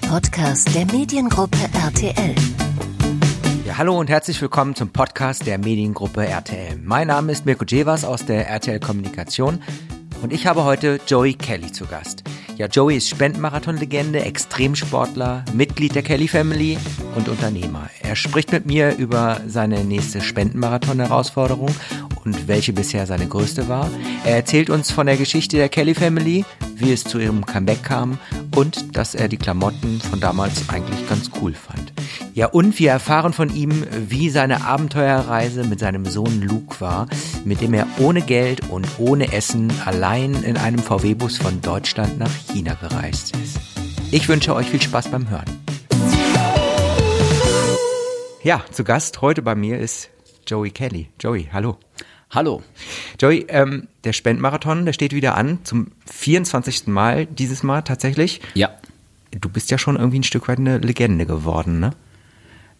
der Podcast der Mediengruppe RTL. Ja, hallo und herzlich willkommen zum Podcast der Mediengruppe RTL. Mein Name ist Mirko Jevas aus der RTL Kommunikation und ich habe heute Joey Kelly zu Gast. Ja, Joey ist Spendenmarathon-Legende, Extremsportler, Mitglied der Kelly Family und Unternehmer. Er spricht mit mir über seine nächste Spendenmarathon-Herausforderung und welche bisher seine größte war. Er erzählt uns von der Geschichte der Kelly Family, wie es zu ihrem Comeback kam und dass er die Klamotten von damals eigentlich ganz cool fand. Ja, und wir erfahren von ihm, wie seine Abenteuerreise mit seinem Sohn Luke war, mit dem er ohne Geld und ohne Essen allein in einem VW-Bus von Deutschland nach China gereist ist. Ich wünsche euch viel Spaß beim Hören. Ja, zu Gast heute bei mir ist Joey Kelly. Joey, hallo. Hallo. Joey, ähm, der Spendmarathon, der steht wieder an, zum 24. Mal dieses Mal tatsächlich. Ja. Du bist ja schon irgendwie ein Stück weit eine Legende geworden, ne?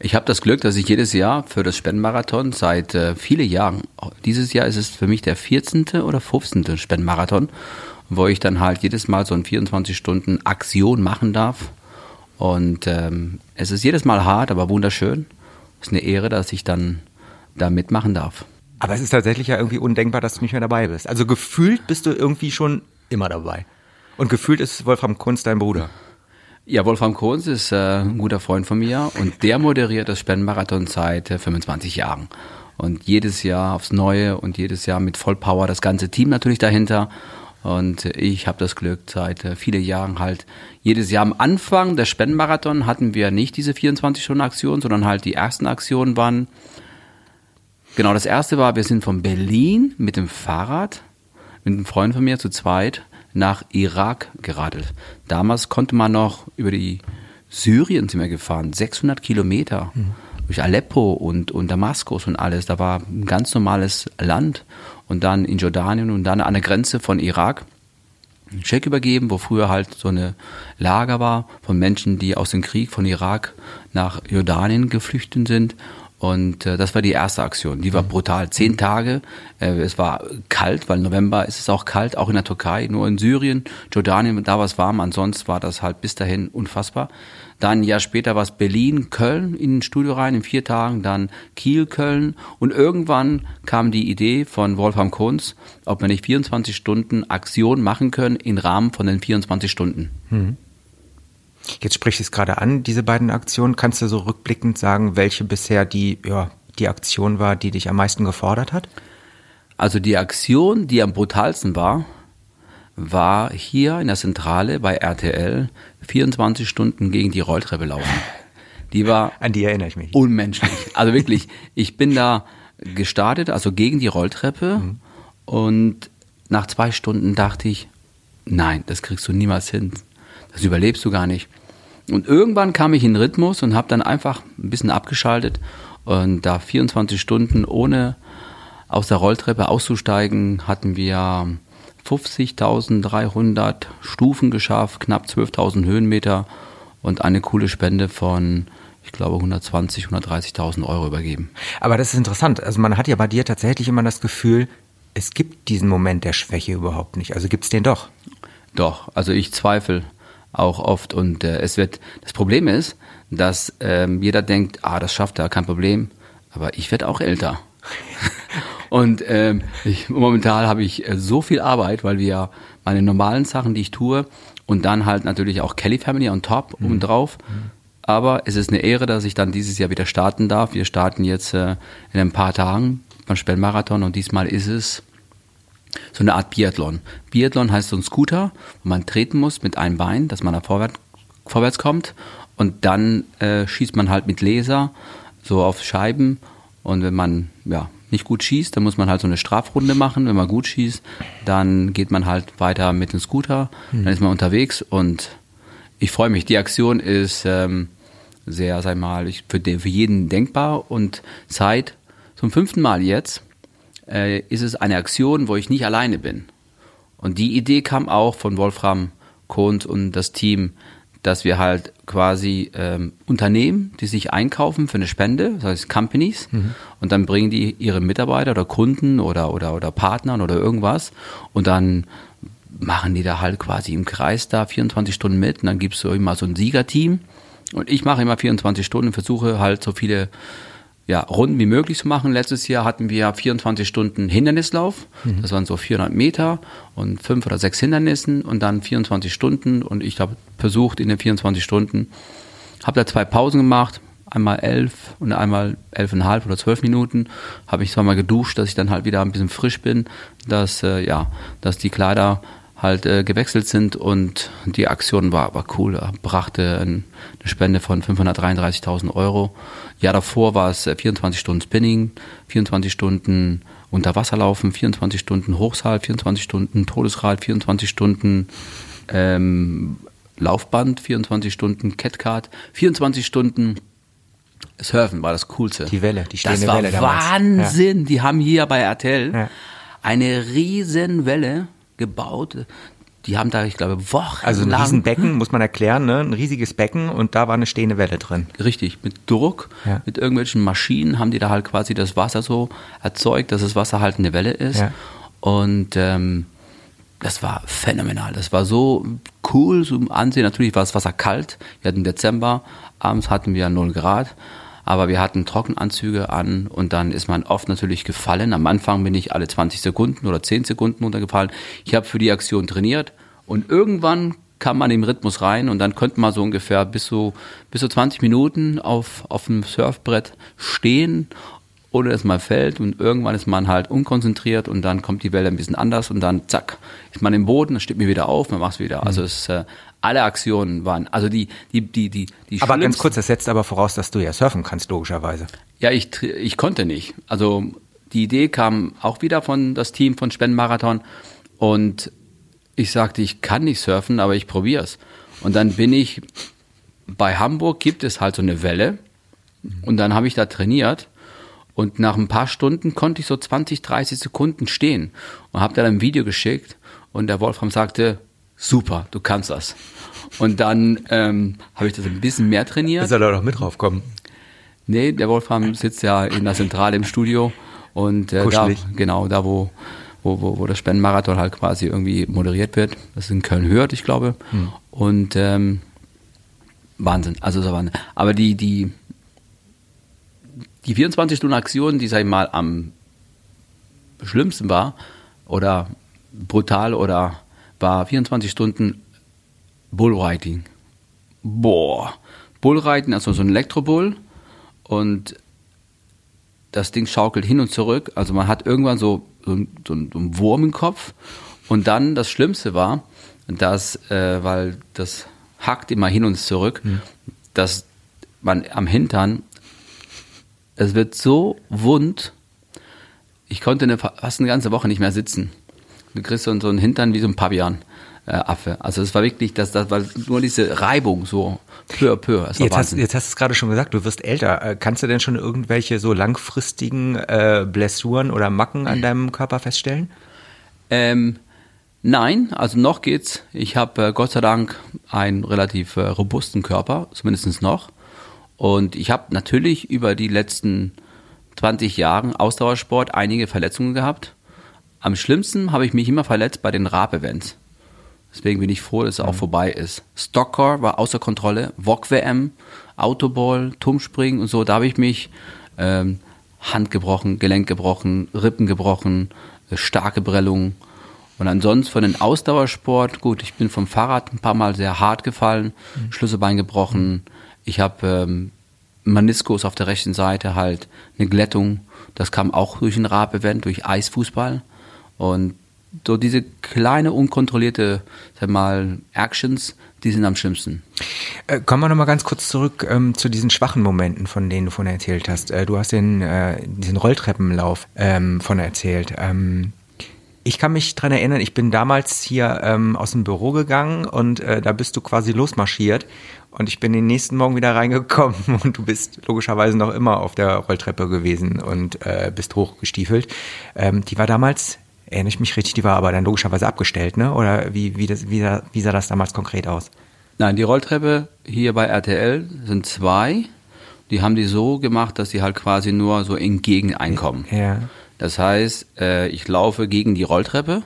Ich habe das Glück, dass ich jedes Jahr für das Spendenmarathon seit äh, vielen Jahren, dieses Jahr ist es für mich der 14. oder 15. Spendenmarathon, wo ich dann halt jedes Mal so ein 24 Stunden Aktion machen darf. Und ähm, es ist jedes Mal hart, aber wunderschön. Es ist eine Ehre, dass ich dann da mitmachen darf. Aber es ist tatsächlich ja irgendwie undenkbar, dass du nicht mehr dabei bist. Also gefühlt bist du irgendwie schon immer dabei. Und gefühlt ist Wolfram Kunz dein Bruder. Ja, Wolfram Kohns ist äh, ein guter Freund von mir und der moderiert das Spendenmarathon seit äh, 25 Jahren. Und jedes Jahr aufs Neue und jedes Jahr mit Vollpower das ganze Team natürlich dahinter. Und ich habe das Glück, seit äh, vielen Jahren halt jedes Jahr am Anfang des Spendenmarathon hatten wir nicht diese 24-Stunden-Aktion, sondern halt die ersten Aktionen waren, genau das erste war, wir sind von Berlin mit dem Fahrrad, mit einem Freund von mir zu zweit, nach Irak geradelt. Damals konnte man noch über die Syrien sind wir gefahren, 600 Kilometer mhm. durch Aleppo und, und Damaskus und alles. Da war ein ganz normales Land und dann in Jordanien und dann an der Grenze von Irak einen Scheck übergeben, wo früher halt so eine Lager war von Menschen, die aus dem Krieg von Irak nach Jordanien geflüchtet sind und äh, das war die erste Aktion. Die war mhm. brutal. Zehn Tage. Äh, es war kalt, weil November ist es auch kalt, auch in der Türkei. Nur in Syrien, Jordanien, da war es warm. Ansonsten war das halt bis dahin unfassbar. Dann ein Jahr später war es Berlin, Köln in ein Studio rein in vier Tagen. Dann Kiel, Köln. Und irgendwann kam die Idee von Wolfram Kunz, ob wir nicht 24 Stunden Aktion machen können im Rahmen von den 24 Stunden. Mhm. Jetzt sprichst du es gerade an, diese beiden Aktionen. Kannst du so rückblickend sagen, welche bisher die, ja, die Aktion war, die dich am meisten gefordert hat? Also die Aktion, die am brutalsten war, war hier in der Zentrale bei RTL 24 Stunden gegen die Rolltreppe laufen. Die war an die erinnere ich mich. Unmenschlich. Also wirklich, ich bin da gestartet, also gegen die Rolltreppe mhm. und nach zwei Stunden dachte ich, nein, das kriegst du niemals hin. Das überlebst du gar nicht. Und irgendwann kam ich in Rhythmus und habe dann einfach ein bisschen abgeschaltet und da 24 Stunden ohne aus der Rolltreppe auszusteigen, hatten wir 50.300 Stufen geschafft, knapp 12.000 Höhenmeter und eine coole Spende von ich glaube 120, 130.000 Euro übergeben. Aber das ist interessant. Also man hat ja bei dir tatsächlich immer das Gefühl, es gibt diesen Moment der Schwäche überhaupt nicht. Also gibt es den doch? Doch. Also ich zweifle auch oft. Und äh, es wird, das Problem ist, dass ähm, jeder denkt, ah, das schafft er, kein Problem. Aber ich werde auch älter. und ähm, ich, momentan habe ich äh, so viel Arbeit, weil wir meine normalen Sachen, die ich tue, und dann halt natürlich auch Kelly Family on top mhm. obendrauf. Mhm. Aber es ist eine Ehre, dass ich dann dieses Jahr wieder starten darf. Wir starten jetzt äh, in ein paar Tagen beim Spellmarathon und diesmal ist es so eine Art Biathlon. Biathlon heißt so ein Scooter, wo man treten muss mit einem Bein, dass man da vorwärts, vorwärts kommt und dann äh, schießt man halt mit Laser so auf Scheiben und wenn man ja nicht gut schießt, dann muss man halt so eine Strafrunde machen. Wenn man gut schießt, dann geht man halt weiter mit dem Scooter, mhm. dann ist man unterwegs und ich freue mich. Die Aktion ist ähm, sehr, sag mal, für, den, für jeden denkbar und seit zum fünften Mal jetzt äh, ist es eine Aktion, wo ich nicht alleine bin. Und die Idee kam auch von Wolfram Kohnt und das Team, dass wir halt quasi ähm, Unternehmen, die sich einkaufen für eine Spende, das heißt Companies, mhm. und dann bringen die ihre Mitarbeiter oder Kunden oder, oder, oder Partnern oder irgendwas und dann machen die da halt quasi im Kreis da 24 Stunden mit und dann gibt's so immer so ein Siegerteam und ich mache immer 24 Stunden, versuche halt so viele ja, Runden wie möglich zu machen. Letztes Jahr hatten wir 24 Stunden Hindernislauf. Mhm. Das waren so 400 Meter und fünf oder sechs Hindernissen und dann 24 Stunden. Und ich habe versucht in den 24 Stunden, habe da zwei Pausen gemacht, einmal elf und einmal elfeinhalb oder zwölf Minuten. Habe ich zweimal geduscht, dass ich dann halt wieder ein bisschen frisch bin, dass äh, ja, dass die Kleider halt äh, gewechselt sind und die Aktion war, war cool, brachte eine Spende von 533.000 Euro. Jahr davor war es 24 äh, Stunden Spinning, 24 Stunden Unterwasserlaufen, 24 Stunden Hochsaal, 24 Stunden Todesrad, 24 Stunden ähm, Laufband, 24 Stunden Catcard, 24 Stunden Surfen war das Coolste. Die Welle, die stehende das war Welle. Wahnsinn. Ja. Die haben hier bei RTL ja. eine riesen Welle gebaut. Die haben da, ich glaube, Wochen. Also ein Riesenbecken, muss man erklären, ne? ein riesiges Becken und da war eine stehende Welle drin. Richtig, mit Druck, ja. mit irgendwelchen Maschinen haben die da halt quasi das Wasser so erzeugt, dass das Wasser halt eine Welle ist. Ja. Und ähm, das war phänomenal. Das war so cool zum Ansehen. Natürlich war das Wasser kalt. Wir hatten Dezember, abends hatten wir 0 Grad aber wir hatten Trockenanzüge an und dann ist man oft natürlich gefallen. Am Anfang bin ich alle 20 Sekunden oder 10 Sekunden runtergefallen. Ich habe für die Aktion trainiert und irgendwann kam man im Rhythmus rein und dann konnte man so ungefähr bis so, bis so 20 Minuten auf, auf dem Surfbrett stehen ohne dass man fällt und irgendwann ist man halt unkonzentriert und dann kommt die Welle ein bisschen anders und dann zack, ist man im Boden, dann steht mir wieder auf, man macht es wieder. Also es äh, alle Aktionen waren, also die, die, die, die, die Aber ganz kurz, das setzt aber voraus, dass du ja surfen kannst, logischerweise. Ja, ich, ich konnte nicht. Also die Idee kam auch wieder von das Team von Spendenmarathon und ich sagte, ich kann nicht surfen, aber ich probiere es. Und dann bin ich, bei Hamburg gibt es halt so eine Welle und dann habe ich da trainiert und nach ein paar Stunden konnte ich so 20, 30 Sekunden stehen und habe dann ein Video geschickt und der Wolfram sagte, super, du kannst das. Und dann ähm, habe ich das ein bisschen mehr trainiert. Soll er doch mit draufkommen? Nee, der Wolfram sitzt ja in der Zentrale im Studio und äh, da, genau, da wo, wo, wo, wo das Spendenmarathon halt quasi irgendwie moderiert wird. Das ist in Köln-Hürth, ich glaube. Hm. Und ähm, Wahnsinn, also so Wahnsinn. Aber die, die, die 24-Stunden-Aktion, die, sag ich mal, am schlimmsten war oder brutal oder war 24 Stunden Bullriding. Boah. Bullreiten, also so ein Elektrobull und das Ding schaukelt hin und zurück. Also man hat irgendwann so, so, so einen Wurm im Kopf. Und dann das Schlimmste war, dass, äh, weil das hackt immer hin und zurück, mhm. dass man am Hintern, es wird so wund, ich konnte eine, fast eine ganze Woche nicht mehr sitzen. Du kriegst so einen Hintern wie so ein Pavian. Äh, Affe. Also es war wirklich, das, das war nur diese Reibung so peu à peu. Jetzt hast, jetzt hast du es gerade schon gesagt, du wirst älter. Äh, kannst du denn schon irgendwelche so langfristigen äh, Blessuren oder Macken an deinem Körper feststellen? Ähm, nein, also noch geht's. Ich habe äh, Gott sei Dank einen relativ äh, robusten Körper, zumindest noch. Und ich habe natürlich über die letzten 20 Jahre Ausdauersport einige Verletzungen gehabt. Am schlimmsten habe ich mich immer verletzt bei den Rap-Events. Deswegen bin ich froh, dass es auch mhm. vorbei ist. Stockcar war außer Kontrolle, VOG-WM, Autoball, Turmspringen und so. Da habe ich mich ähm, Hand gebrochen, Gelenk gebrochen, Rippen gebrochen, äh, starke Prellungen. Und ansonsten von den Ausdauersport, gut, ich bin vom Fahrrad ein paar Mal sehr hart gefallen, mhm. Schlüsselbein gebrochen. Ich habe ähm, Meniskus auf der rechten Seite halt, eine Glättung. Das kam auch durch ein Rab-Event, durch Eisfußball. Und so diese kleine, unkontrollierte, sag mal, Actions, die sind am schlimmsten. Äh, kommen wir nochmal ganz kurz zurück ähm, zu diesen schwachen Momenten, von denen du vorhin erzählt hast. Äh, du hast den, äh, diesen Rolltreppenlauf ähm, von erzählt. Ähm, ich kann mich dran erinnern, ich bin damals hier ähm, aus dem Büro gegangen und äh, da bist du quasi losmarschiert und ich bin den nächsten Morgen wieder reingekommen und du bist logischerweise noch immer auf der Rolltreppe gewesen und äh, bist hochgestiefelt. Ähm, die war damals erinnere ich mich richtig, die war aber dann logischerweise abgestellt, ne? Oder wie, wie, das, wie, wie sah das damals konkret aus? Nein, die Rolltreppe hier bei RTL sind zwei. Die haben die so gemacht, dass sie halt quasi nur so entgegen einkommen. Ja. Das heißt, äh, ich laufe gegen die Rolltreppe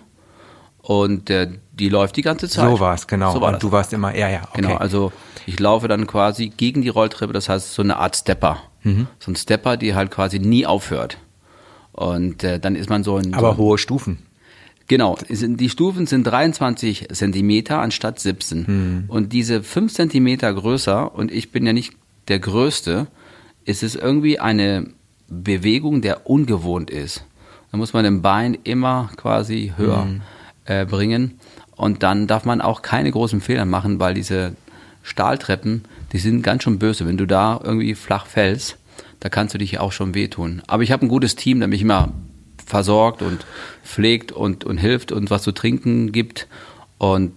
und äh, die läuft die ganze Zeit. So war es, genau. So war und das. du warst immer, ja, ja, okay. Genau, also ich laufe dann quasi gegen die Rolltreppe, das heißt so eine Art Stepper. Mhm. So ein Stepper, die halt quasi nie aufhört. Und äh, dann ist man so in. Aber so, hohe Stufen. Genau, die Stufen sind 23 Zentimeter anstatt 17. Und diese 5 Zentimeter größer, und ich bin ja nicht der Größte, ist es irgendwie eine Bewegung, der ungewohnt ist. Da muss man den Bein immer quasi höher äh, bringen. Und dann darf man auch keine großen Fehler machen, weil diese Stahltreppen, die sind ganz schön böse. Wenn du da irgendwie flach fällst, da kannst du dich auch schon wehtun. Aber ich habe ein gutes Team, der mich immer versorgt und pflegt und, und hilft und was zu trinken gibt. Und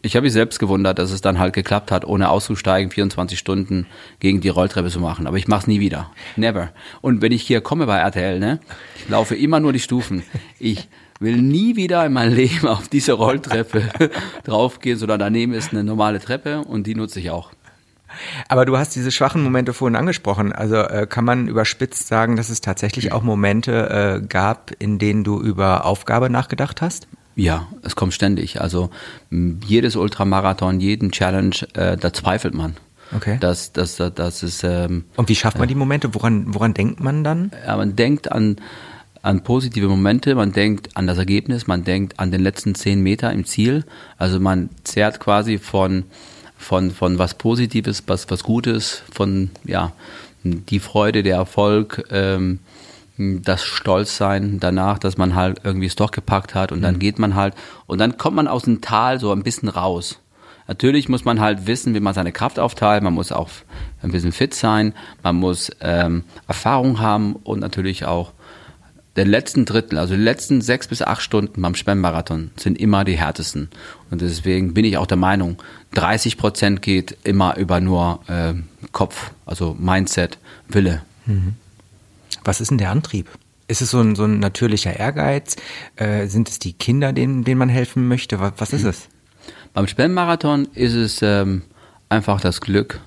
ich habe mich selbst gewundert, dass es dann halt geklappt hat, ohne auszusteigen, 24 Stunden gegen die Rolltreppe zu machen. Aber ich mache es nie wieder. Never. Und wenn ich hier komme bei RTL, ne, ich laufe immer nur die Stufen. Ich will nie wieder in meinem Leben auf diese Rolltreppe draufgehen, sondern daneben ist eine normale Treppe und die nutze ich auch. Aber du hast diese schwachen Momente vorhin angesprochen. Also äh, kann man überspitzt sagen, dass es tatsächlich auch Momente äh, gab, in denen du über Aufgabe nachgedacht hast? Ja, es kommt ständig. Also jedes Ultramarathon, jeden Challenge, äh, da zweifelt man. Okay. Das, das, das, das ist, ähm, Und wie schafft man die Momente? Woran, woran denkt man dann? ja, man denkt an, an positive Momente, man denkt an das Ergebnis, man denkt an den letzten zehn Meter im Ziel. Also man zehrt quasi von, von, von was Positives, was, was Gutes, von ja, die Freude, der Erfolg, ähm, das Stolzsein danach, dass man halt irgendwie es doch gepackt hat und dann geht man halt und dann kommt man aus dem Tal so ein bisschen raus. Natürlich muss man halt wissen, wie man seine Kraft aufteilt, man muss auch ein bisschen fit sein, man muss ähm, Erfahrung haben und natürlich auch den letzten Drittel, also die letzten sechs bis acht Stunden beim Spennmarathon sind immer die härtesten. Und deswegen bin ich auch der Meinung, 30 Prozent geht immer über nur äh, Kopf, also Mindset, Wille. Was ist denn der Antrieb? Ist es so ein, so ein natürlicher Ehrgeiz? Äh, sind es die Kinder, denen, denen man helfen möchte? Was, was ist es? Beim Spennmarathon ist es ähm, einfach das Glück,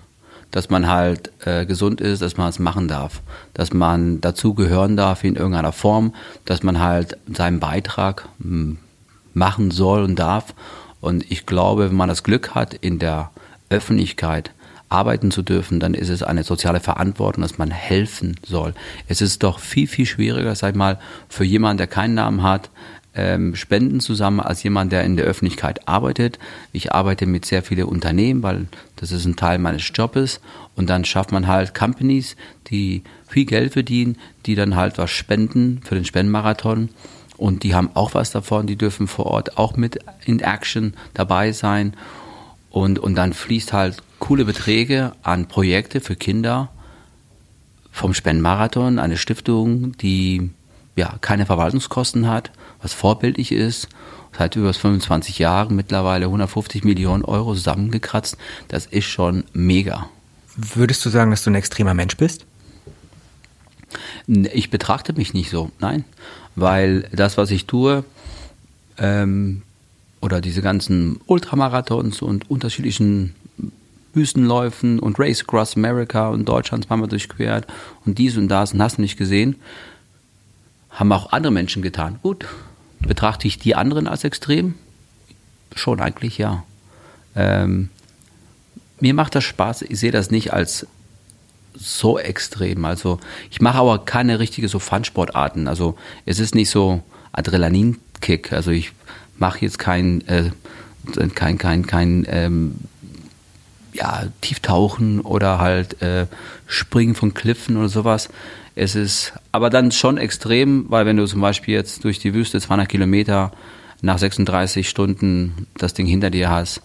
dass man halt äh, gesund ist, dass man es machen darf, dass man dazu gehören darf in irgendeiner Form, dass man halt seinen Beitrag m, machen soll und darf. Und ich glaube, wenn man das Glück hat, in der Öffentlichkeit arbeiten zu dürfen, dann ist es eine soziale Verantwortung, dass man helfen soll. Es ist doch viel, viel schwieriger, sag ich mal, für jemanden, der keinen Namen hat, ähm, Spenden zusammen als jemand, der in der Öffentlichkeit arbeitet. Ich arbeite mit sehr vielen Unternehmen, weil das ist ein Teil meines Jobs. Und dann schafft man halt Companies, die viel Geld verdienen, die dann halt was spenden für den Spendenmarathon. Und die haben auch was davon, die dürfen vor Ort auch mit in Action dabei sein. Und, und dann fließt halt coole Beträge an Projekte für Kinder vom Spendenmarathon, eine Stiftung, die ja keine Verwaltungskosten hat, was vorbildlich ist, seit über 25 Jahren mittlerweile 150 Millionen Euro zusammengekratzt. Das ist schon mega. Würdest du sagen, dass du ein extremer Mensch bist? Ich betrachte mich nicht so, nein, weil das, was ich tue, ähm, oder diese ganzen Ultramarathons und unterschiedlichen Wüstenläufen und Race Across America und Deutschland zweimal durchquert und dies und das und hast du nicht gesehen, haben auch andere Menschen getan. Gut, betrachte ich die anderen als extrem? Schon eigentlich, ja. Ähm, mir macht das Spaß, ich sehe das nicht als so extrem. Also ich mache aber keine richtige so Fun-Sportarten. Also es ist nicht so Adrenalinkick. Also ich mache jetzt kein, äh, kein, kein, kein ähm, ja, Tieftauchen oder halt äh, Springen von Kliffen oder sowas. Es ist aber dann schon extrem, weil wenn du zum Beispiel jetzt durch die Wüste 200 Kilometer nach 36 Stunden das Ding hinter dir hast,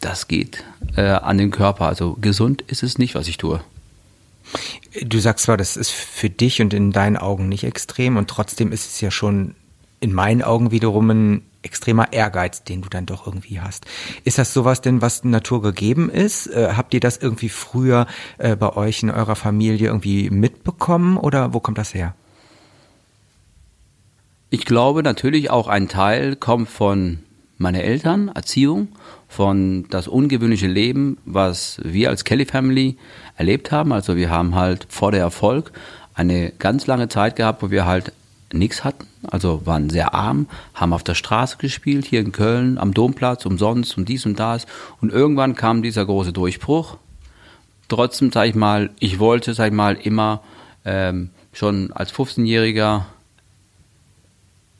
das geht äh, an den Körper. Also gesund ist es nicht, was ich tue. Du sagst zwar, das ist für dich und in deinen Augen nicht extrem und trotzdem ist es ja schon in meinen Augen wiederum ein extremer Ehrgeiz, den du dann doch irgendwie hast. Ist das sowas denn, was Natur gegeben ist? Äh, habt ihr das irgendwie früher äh, bei euch in eurer Familie irgendwie mitbekommen oder wo kommt das her? Ich glaube natürlich auch ein Teil kommt von meinen Eltern, Erziehung, von das ungewöhnliche Leben, was wir als Kelly Family erlebt haben. Also wir haben halt vor der Erfolg eine ganz lange Zeit gehabt, wo wir halt nichts hatten, also waren sehr arm, haben auf der Straße gespielt, hier in Köln, am Domplatz, umsonst und dies und das. Und irgendwann kam dieser große Durchbruch. Trotzdem, sag ich mal, ich wollte, sag ich mal, immer ähm, schon als 15-Jähriger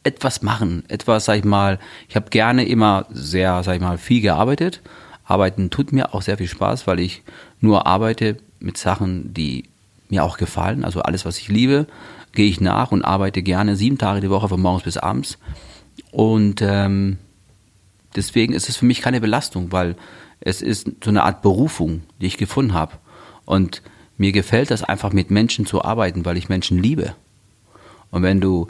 etwas machen, etwas, sag ich mal, ich habe gerne immer sehr, sag ich mal, viel gearbeitet. Arbeiten tut mir auch sehr viel Spaß, weil ich nur arbeite mit Sachen, die mir auch gefallen. Also alles, was ich liebe, gehe ich nach und arbeite gerne sieben Tage die Woche von morgens bis abends. Und ähm, deswegen ist es für mich keine Belastung, weil es ist so eine Art Berufung, die ich gefunden habe. Und mir gefällt das einfach mit Menschen zu arbeiten, weil ich Menschen liebe. Und wenn du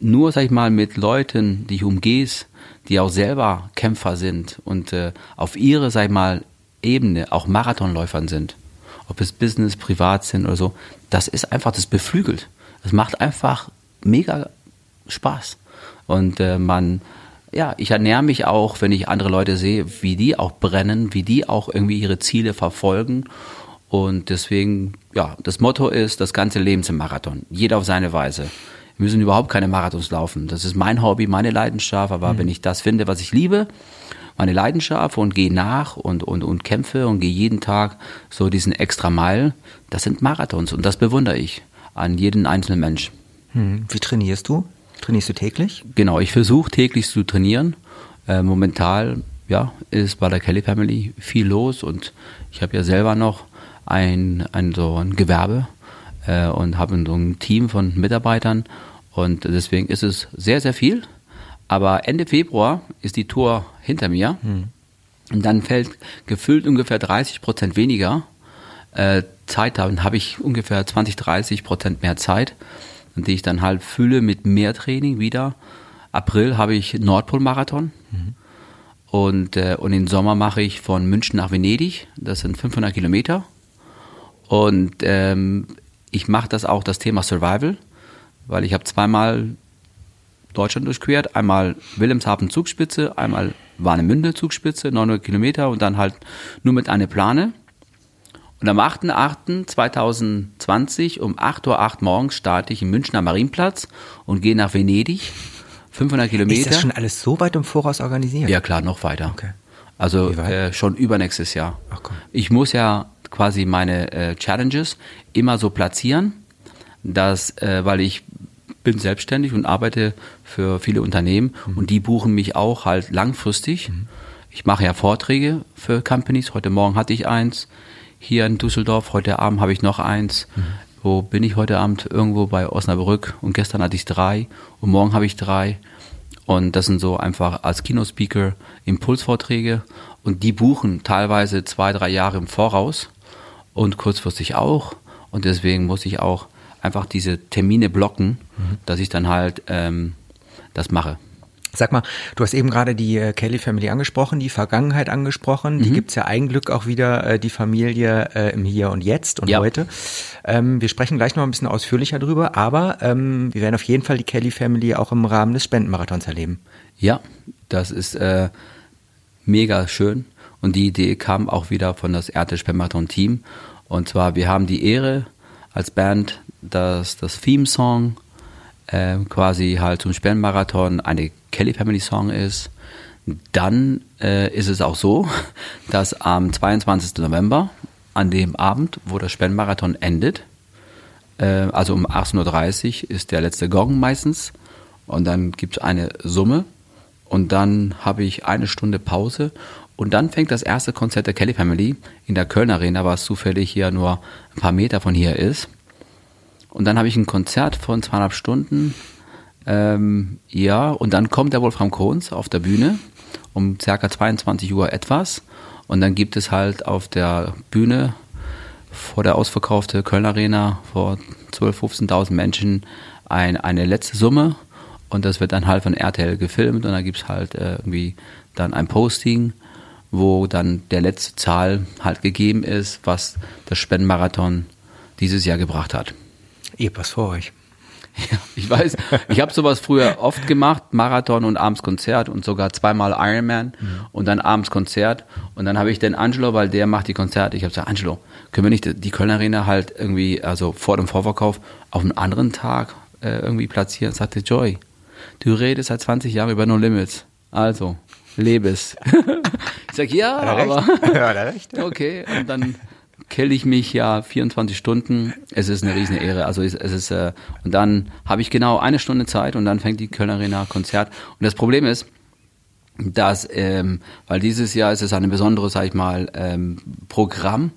nur, sag ich mal, mit Leuten dich umgehst, die auch selber Kämpfer sind und äh, auf ihre, sag ich mal, Ebene auch Marathonläufern sind, ob es Business, privat sind oder so, das ist einfach, das beflügelt. Das macht einfach mega Spaß. Und äh, man, ja, ich ernähre mich auch, wenn ich andere Leute sehe, wie die auch brennen, wie die auch irgendwie ihre Ziele verfolgen. Und deswegen, ja, das Motto ist, das ganze Leben zum Marathon. Jeder auf seine Weise. Wir müssen überhaupt keine Marathons laufen. Das ist mein Hobby, meine Leidenschaft. Aber mhm. wenn ich das finde, was ich liebe, meine Leidenschaft und gehe nach und, und, und kämpfe und gehe jeden Tag so diesen extra Mile, das sind Marathons und das bewundere ich an jeden einzelnen Mensch. Hm. Wie trainierst du? Trainierst du täglich? Genau, ich versuche täglich zu trainieren. Äh, momentan ja, ist bei der Kelly Family viel los und ich habe ja selber noch ein, ein, so ein Gewerbe äh, und habe so ein Team von Mitarbeitern und deswegen ist es sehr, sehr viel. Aber Ende Februar ist die Tour hinter mir hm. und dann fällt gefüllt ungefähr 30 Prozent weniger äh, Zeit Dann habe ich ungefähr 20, 30 Prozent mehr Zeit, die ich dann halt fülle mit mehr Training wieder. April habe ich Nordpol-Marathon. Mhm. Und, äh, und im Sommer mache ich von München nach Venedig. Das sind 500 Kilometer. Und ähm, ich mache das auch das Thema Survival, weil ich habe zweimal Deutschland durchquert. Einmal Wilhelmshaven Zugspitze, einmal Warnemünde Zugspitze, 900 Kilometer und dann halt nur mit einer Plane. Und am 8.8.2020 um 8.08 Uhr morgens starte ich im Münchner Marienplatz und gehe nach Venedig. 500 Kilometer. Ist das schon alles so weit im Voraus organisiert? Ja, klar, noch weiter. Okay. Also äh, schon übernächstes Jahr. Ach, komm. Ich muss ja quasi meine äh, Challenges immer so platzieren, dass, äh, weil ich bin selbstständig und arbeite für viele Unternehmen mhm. und die buchen mich auch halt langfristig. Mhm. Ich mache ja Vorträge für Companies. Heute Morgen hatte ich eins hier in Düsseldorf. Heute Abend habe ich noch eins. Mhm. Wo bin ich heute Abend? Irgendwo bei Osnabrück. Und gestern hatte ich drei. Und morgen habe ich drei. Und das sind so einfach als Kinospeaker Impulsvorträge. Und die buchen teilweise zwei, drei Jahre im Voraus und kurzfristig auch. Und deswegen muss ich auch einfach diese Termine blocken, mhm. dass ich dann halt ähm, das mache. Sag mal, du hast eben gerade die äh, Kelly Family angesprochen, die Vergangenheit angesprochen. Mhm. Die gibt's ja ein Glück auch wieder, äh, die Familie äh, im Hier und Jetzt und ja. heute. Ähm, wir sprechen gleich noch ein bisschen ausführlicher drüber, aber ähm, wir werden auf jeden Fall die Kelly Family auch im Rahmen des Spendenmarathons erleben. Ja, das ist äh, mega schön. Und die Idee kam auch wieder von das Erte Spendenmarathon-Team. Und zwar, wir haben die Ehre als Band, dass das Theme-Song äh, quasi halt zum Spendenmarathon eine Kelly Family Song ist, dann äh, ist es auch so, dass am 22. November, an dem Abend, wo der Spendenmarathon endet, äh, also um 18.30 Uhr ist der letzte Gong meistens und dann gibt es eine Summe und dann habe ich eine Stunde Pause und dann fängt das erste Konzert der Kelly Family in der Köln Arena, was zufällig hier nur ein paar Meter von hier ist. Und dann habe ich ein Konzert von zweieinhalb Stunden. Ähm, ja, und dann kommt der Wolfram Kohns auf der Bühne um circa 22 Uhr etwas. Und dann gibt es halt auf der Bühne vor der ausverkauften Köln Arena vor 12.000, 15.000 Menschen ein, eine letzte Summe. Und das wird dann halt von RTL gefilmt. Und da gibt es halt äh, irgendwie dann ein Posting, wo dann der letzte Zahl halt gegeben ist, was das Spendenmarathon dieses Jahr gebracht hat. Ihr passt vor euch. Ja, ich weiß. Ich habe sowas früher oft gemacht, Marathon und abends Konzert und sogar zweimal Ironman mhm. und dann abends Konzert. Und dann habe ich den Angelo, weil der macht die Konzerte. Ich habe gesagt, Angelo, können wir nicht die Köln Arena halt irgendwie, also vor dem Vorverkauf, auf einen anderen Tag äh, irgendwie platzieren. Sagte Joy, du redest seit 20 Jahren über No Limits. Also, lebe es. ich sag ja, er aber er okay. Und dann kill ich mich ja 24 Stunden. Es ist eine riesen Ehre. Also es, es ist äh, und dann habe ich genau eine Stunde Zeit und dann fängt die Köln Arena Konzert. Und das Problem ist, dass, ähm, weil dieses Jahr ist es ein besonderes, sag ich mal, ähm, Programm.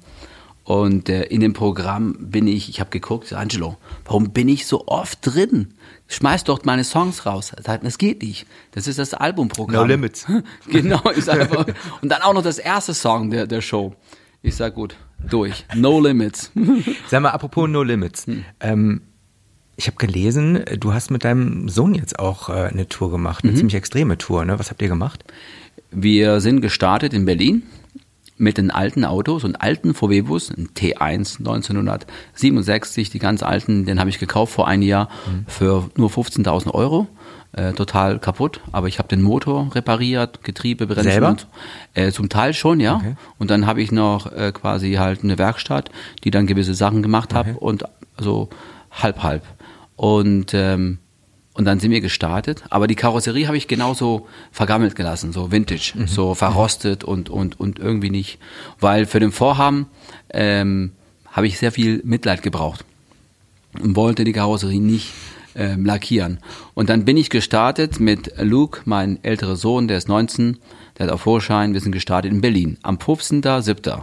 Und äh, in dem Programm bin ich, ich habe geguckt, Angelo, warum bin ich so oft drin? Schmeiß doch meine Songs raus. Das geht nicht. Das ist das Albumprogramm. No Limits. genau, ist einfach. Und dann auch noch das erste Song der, der Show. Ich sag gut, durch. No Limits. Sag mal, apropos No Limits. Hm. Ähm, ich habe gelesen, du hast mit deinem Sohn jetzt auch äh, eine Tour gemacht, Mhm. eine ziemlich extreme Tour. Ne? Was habt ihr gemacht? Wir sind gestartet in Berlin mit den alten Autos, einen alten VW-Bus, ein T1 1967, die ganz alten, den habe ich gekauft vor einem Jahr für nur 15.000 Euro. Äh, total kaputt, aber ich habe den Motor repariert, Getriebe, Bremsen. Selber? Und, äh, zum Teil schon, ja. Okay. Und dann habe ich noch äh, quasi halt eine Werkstatt, die dann gewisse Sachen gemacht hat und so halb halb. Und ähm, und dann sind wir gestartet. Aber die Karosserie habe ich genauso vergammelt gelassen, so vintage, so verrostet und, und, und irgendwie nicht. Weil für den Vorhaben ähm, habe ich sehr viel Mitleid gebraucht und wollte die Karosserie nicht ähm, lackieren. Und dann bin ich gestartet mit Luke, mein älterer Sohn, der ist 19, der hat auch Vorschein. Wir sind gestartet in Berlin am 15.07.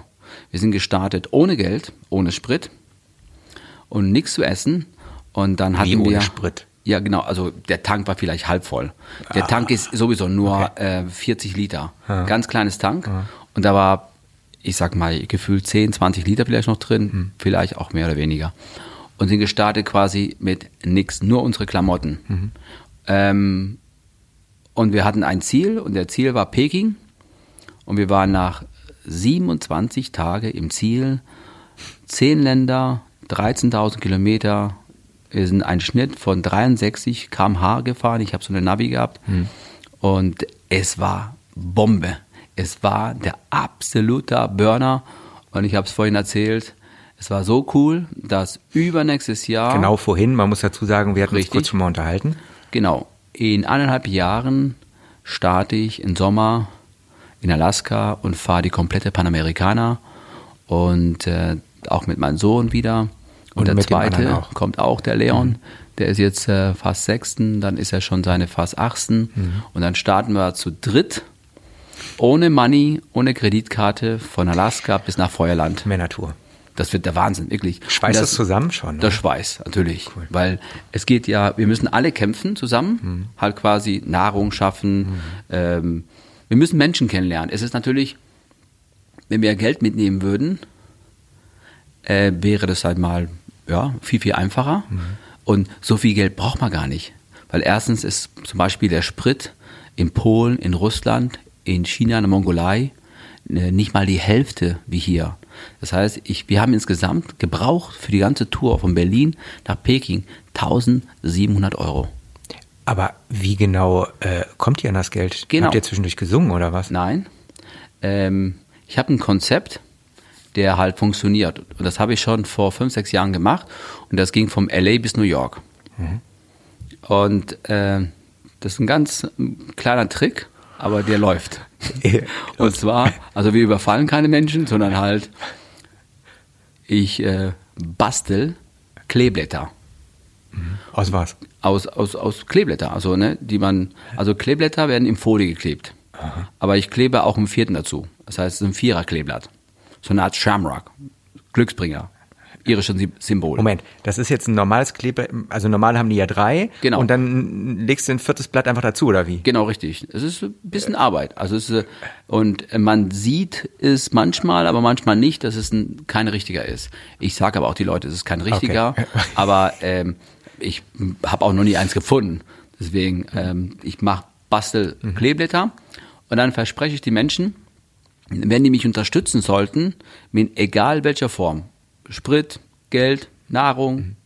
Wir sind gestartet ohne Geld, ohne Sprit und nichts zu essen. Und dann hatten Wie ohne wir Sprit? ja, genau. Also der Tank war vielleicht halb voll. Der Ah. Tank ist sowieso nur äh, 40 Liter. Ganz kleines Tank. Und da war, ich sag mal, gefühlt 10, 20 Liter vielleicht noch drin. Hm. Vielleicht auch mehr oder weniger. Und sind gestartet quasi mit nix, nur unsere Klamotten. Mhm. Ähm, und wir hatten ein Ziel und der Ziel war Peking. Und wir waren nach 27 Tage im Ziel. Zehn Länder, 13.000 Kilometer. Wir sind einen Schnitt von 63 km/h gefahren. Ich habe so eine Navi gehabt. Und es war Bombe. Es war der absolute Burner. Und ich habe es vorhin erzählt. Es war so cool, dass übernächstes Jahr Genau vorhin, man muss dazu sagen, wir hatten uns Richtig. kurz schon mal unterhalten. Genau. In eineinhalb Jahren starte ich im Sommer in Alaska und fahre die komplette Panamericana und äh, auch mit meinem Sohn wieder. Und, Und der zweite auch. Mhm. kommt auch, der Leon. Der ist jetzt äh, fast sechsten, dann ist er schon seine fast achtsten. Mhm. Und dann starten wir zu dritt, ohne Money, ohne Kreditkarte, von Alaska bis nach Feuerland. Männertour. Das wird der Wahnsinn, wirklich. Schweißt das zusammen schon? Ne? Der Schweiß, natürlich. Weil es geht ja, wir müssen alle kämpfen zusammen, Mhm. halt quasi Nahrung schaffen. Ähm, wir müssen Menschen kennenlernen. Es ist natürlich, wenn wir Geld mitnehmen würden, äh, wäre das halt mal ja, viel, viel einfacher. Mhm. Und so viel Geld braucht man gar nicht. Weil erstens ist zum Beispiel der Sprit in Polen, in Russland, in China, in der Mongolei äh, nicht mal die Hälfte wie hier. Das heißt, ich, wir haben insgesamt gebraucht für die ganze Tour von Berlin nach Peking 1700 Euro. Aber wie genau äh, kommt ihr an das Geld? Genau. Habt ihr zwischendurch gesungen oder was? Nein. Ähm, ich habe ein Konzept, der halt funktioniert. Und das habe ich schon vor fünf, sechs Jahren gemacht. Und das ging vom LA bis New York. Und äh, das ist ein ganz ähm, kleiner Trick, aber der läuft. Und zwar, also wir überfallen keine Menschen, sondern halt, ich äh, bastel Kleeblätter Aus was? aus, aus, aus Kleeblätter, also ne, die man, also Kleeblätter werden in Folie geklebt. Aber ich klebe auch einen vierten dazu. Das heißt, es ist ein Vierer-Kleeblatt. So eine Art Shamrock. Glücksbringer. Irisches Sy- Symbol. Moment, das ist jetzt ein normales Klebe, also normal haben die ja drei. Genau. Und dann legst du ein viertes Blatt einfach dazu, oder wie? Genau, richtig. Es ist ein bisschen Arbeit. Also es ist, äh, und äh, man sieht es manchmal, aber manchmal nicht, dass es ein, kein richtiger ist. Ich sage aber auch die Leute, es ist kein richtiger. Okay. Aber ähm, ich habe auch noch nie eins gefunden. Deswegen, ähm, ich mache bastel Kleeblätter und dann verspreche ich die Menschen, wenn die mich unterstützen sollten, mit egal welcher Form, Sprit, Geld, Nahrung,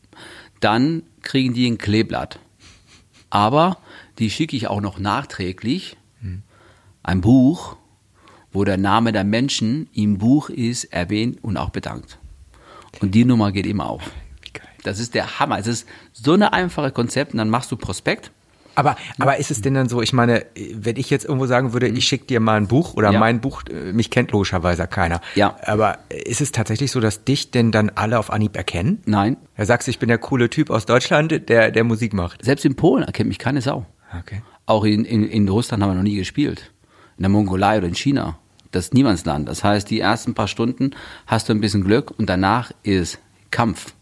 dann kriegen die ein Kleeblatt. Aber die schicke ich auch noch nachträglich ein Buch, wo der Name der Menschen im Buch ist, erwähnt und auch bedankt. Und die Nummer geht immer auf. Das ist der Hammer. Es ist so eine einfache Konzept und dann machst du Prospekt. Aber, aber ist es denn dann so, ich meine, wenn ich jetzt irgendwo sagen würde, ich schicke dir mal ein Buch oder Ja. mein Buch, äh, mich kennt logischerweise keiner. Ja. Aber ist es tatsächlich so, dass dich denn dann alle auf Anhieb erkennen? Nein. Da sagst du, ich bin der coole Typ aus Deutschland, der, der Musik macht. Selbst in Polen erkennt mich keine Sau. Okay. Auch in, in, in Russland haben wir noch nie gespielt. In der Mongolei oder in China. Das ist Niemandsland. Das heißt, die ersten paar Stunden hast du ein bisschen Glück und danach ist Kampf.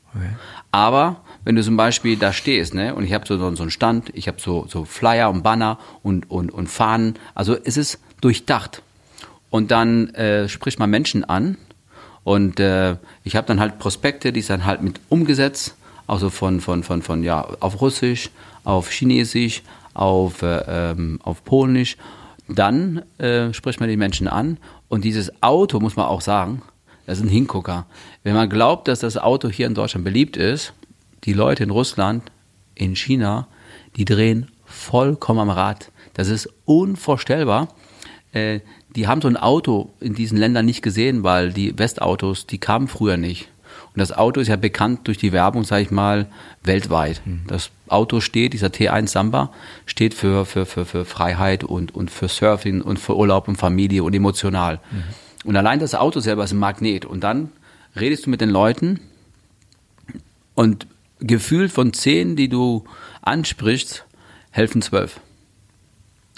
Aber wenn du zum Beispiel da stehst, ne, und ich habe so, so einen Stand, ich habe so, so Flyer und Banner und, und, und Fahnen, also es ist durchdacht. Und dann äh, spricht man Menschen an und äh, ich habe dann halt Prospekte, die sind halt mit umgesetzt, also von, von, von, von ja, auf Russisch, auf Chinesisch, auf, äh, ähm, auf Polnisch. Dann äh, spricht man die Menschen an und dieses Auto, muss man auch sagen, das ist ein Hingucker. Wenn man glaubt, dass das Auto hier in Deutschland beliebt ist, die Leute in Russland, in China, die drehen vollkommen am Rad. Das ist unvorstellbar. Äh, die haben so ein Auto in diesen Ländern nicht gesehen, weil die Westautos, die kamen früher nicht. Und das Auto ist ja bekannt durch die Werbung, sage ich mal, weltweit. Das Auto steht, dieser T1 Samba, steht für, für, für, für Freiheit und, und für Surfing und für Urlaub und Familie und emotional. Und allein das Auto selber ist ein Magnet. Und dann redest du mit den Leuten und gefühlt von zehn, die du ansprichst, helfen zwölf.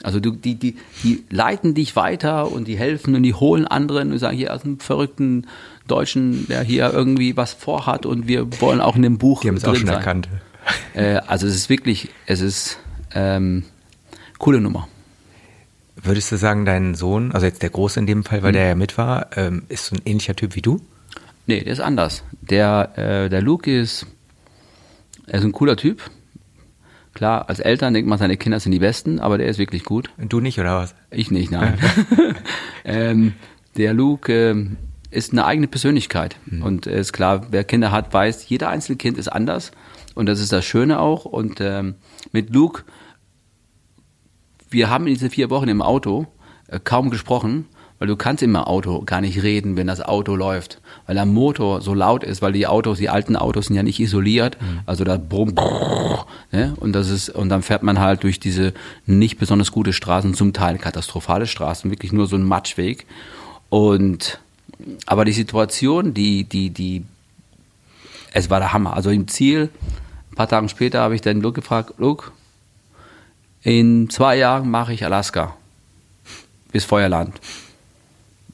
Also du, die, die, die leiten dich weiter und die helfen und die holen anderen und sagen, hier aus einem verrückten Deutschen, der hier irgendwie was vorhat und wir wollen auch in dem Buch Die haben es auch schon sein. erkannt. Äh, also es ist wirklich, es ist ähm, coole Nummer. Würdest du sagen, dein Sohn, also jetzt der Große in dem Fall, weil der ja mit war, ähm, ist so ein ähnlicher Typ wie du? Nee, der ist anders. Der, äh, der Luke ist, er ist ein cooler Typ. Klar, als Eltern denkt man, seine Kinder sind die Besten, aber der ist wirklich gut. Und du nicht, oder was? Ich nicht, nein. ähm, der Luke ähm, ist eine eigene Persönlichkeit. Und äh, ist klar, wer Kinder hat, weiß, jeder einzelne Kind ist anders. Und das ist das Schöne auch. Und ähm, mit Luke, wir haben in diesen vier Wochen im Auto äh, kaum gesprochen, weil du kannst im Auto gar nicht reden, wenn das Auto läuft, weil der Motor so laut ist, weil die Autos, die alten Autos sind ja nicht isoliert, also da brumm, brrr, ne? und das ist und dann fährt man halt durch diese nicht besonders gute Straßen, zum Teil katastrophale Straßen, wirklich nur so ein Matschweg und aber die Situation, die die die es war der Hammer. Also im Ziel, ein paar Tage später habe ich dann Luke gefragt, Luke, in zwei Jahren mache ich Alaska bis Feuerland.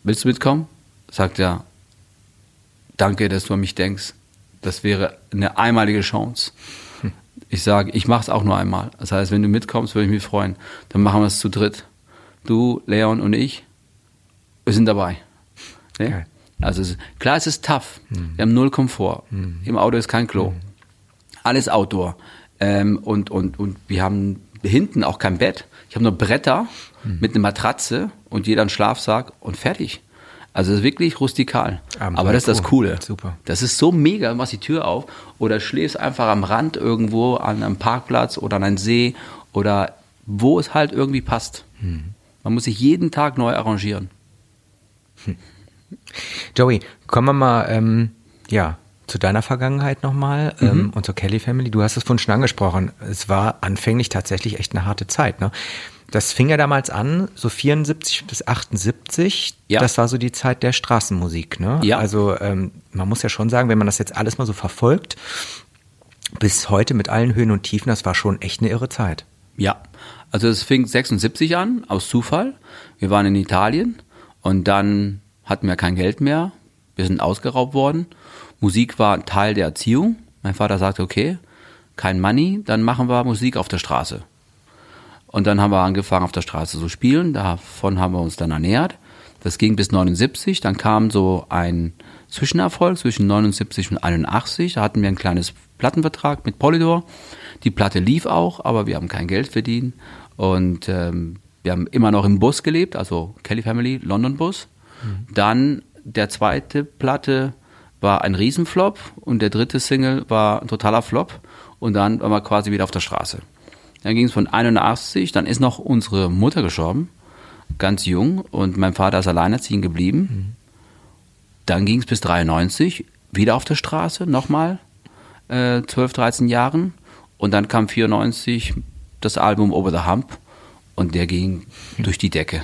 Willst du mitkommen? Sagt er, danke, dass du an mich denkst. Das wäre eine einmalige Chance. Ich sage, ich mache es auch nur einmal. Das heißt, wenn du mitkommst, würde ich mich freuen. Dann machen wir es zu dritt. Du, Leon und ich, wir sind dabei. Ne? Geil. Also klar, es ist tough. Wir haben null Komfort. Im Auto ist kein Klo. Alles Outdoor. Ähm, und, und, und wir haben hinten auch kein Bett. Ich habe nur Bretter mit einer Matratze und jeder einen Schlafsack und fertig. Also es ist wirklich rustikal. Abend Aber das ist das. Coole. Super. Das ist so mega, du machst die Tür auf oder schläfst einfach am Rand irgendwo an einem Parkplatz oder an einem See oder wo es halt irgendwie passt. Man muss sich jeden Tag neu arrangieren. Joey, kommen wir mal, ähm, ja, zu deiner Vergangenheit nochmal ähm, und zur Kelly Family. Du hast es vorhin schon angesprochen. Es war anfänglich tatsächlich echt eine harte Zeit. Ne? Das fing ja damals an, so 74 bis 78. Ja. Das war so die Zeit der Straßenmusik. Ne? Ja. Also ähm, man muss ja schon sagen, wenn man das jetzt alles mal so verfolgt, bis heute mit allen Höhen und Tiefen, das war schon echt eine irre Zeit. Ja, also es fing 76 an, aus Zufall. Wir waren in Italien und dann hatten wir kein Geld mehr. Wir sind ausgeraubt worden. Musik war Teil der Erziehung. Mein Vater sagte, okay, kein Money, dann machen wir Musik auf der Straße. Und dann haben wir angefangen, auf der Straße zu spielen. Davon haben wir uns dann ernährt. Das ging bis 79. Dann kam so ein Zwischenerfolg zwischen 79 und 81. Da hatten wir ein kleines Plattenvertrag mit Polydor. Die Platte lief auch, aber wir haben kein Geld verdient. Und ähm, wir haben immer noch im Bus gelebt, also Kelly Family, London Bus. Dann der zweite Platte war ein Riesenflop und der dritte Single war ein totaler Flop. Und dann waren wir quasi wieder auf der Straße. Dann ging es von 81, dann ist noch unsere Mutter gestorben, ganz jung, und mein Vater ist alleinerziehend geblieben. Dann ging es bis 93, wieder auf der Straße, nochmal. äh, 12, 13 Jahren. Und dann kam 94 das Album Over the Hump und der ging durch die Decke.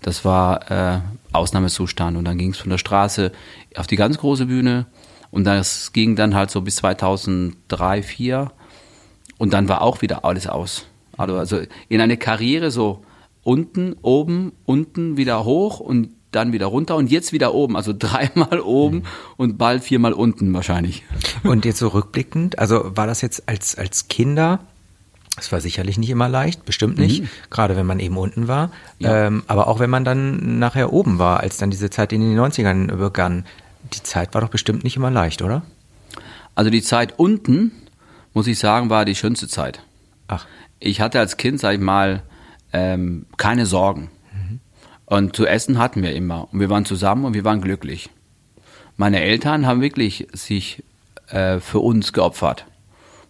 Das war äh, Ausnahmezustand. Und dann ging es von der Straße auf die ganz große Bühne. Und das ging dann halt so bis 2003, 2004. Und dann war auch wieder alles aus. Also, also in eine Karriere so unten, oben, unten, wieder hoch und dann wieder runter und jetzt wieder oben. Also dreimal oben mhm. und bald viermal unten wahrscheinlich. Und jetzt so rückblickend, also war das jetzt als, als Kinder es war sicherlich nicht immer leicht, bestimmt nicht, mhm. gerade wenn man eben unten war. Ja. Ähm, aber auch wenn man dann nachher oben war, als dann diese Zeit in den 90ern begann, die Zeit war doch bestimmt nicht immer leicht, oder? Also die Zeit unten, muss ich sagen, war die schönste Zeit. Ach. Ich hatte als Kind, sag ich mal, ähm, keine Sorgen. Mhm. Und zu essen hatten wir immer. Und wir waren zusammen und wir waren glücklich. Meine Eltern haben wirklich sich äh, für uns geopfert.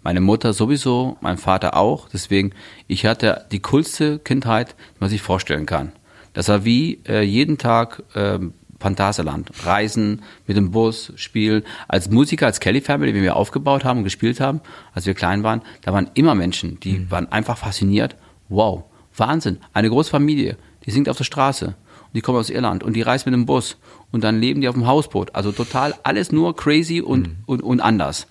Meine Mutter sowieso, mein Vater auch. Deswegen, ich hatte die coolste Kindheit, die man sich vorstellen kann. Das war wie äh, jeden Tag äh, Phantasialand. Reisen mit dem Bus, spielen. Als Musiker, als Kelly Family, wie wir aufgebaut haben und gespielt haben, als wir klein waren, da waren immer Menschen, die mhm. waren einfach fasziniert. Wow, Wahnsinn. Eine große Familie, die singt auf der Straße. Und die kommen aus Irland und die reist mit dem Bus. Und dann leben die auf dem Hausboot. Also total alles nur crazy und, mhm. und, und anders.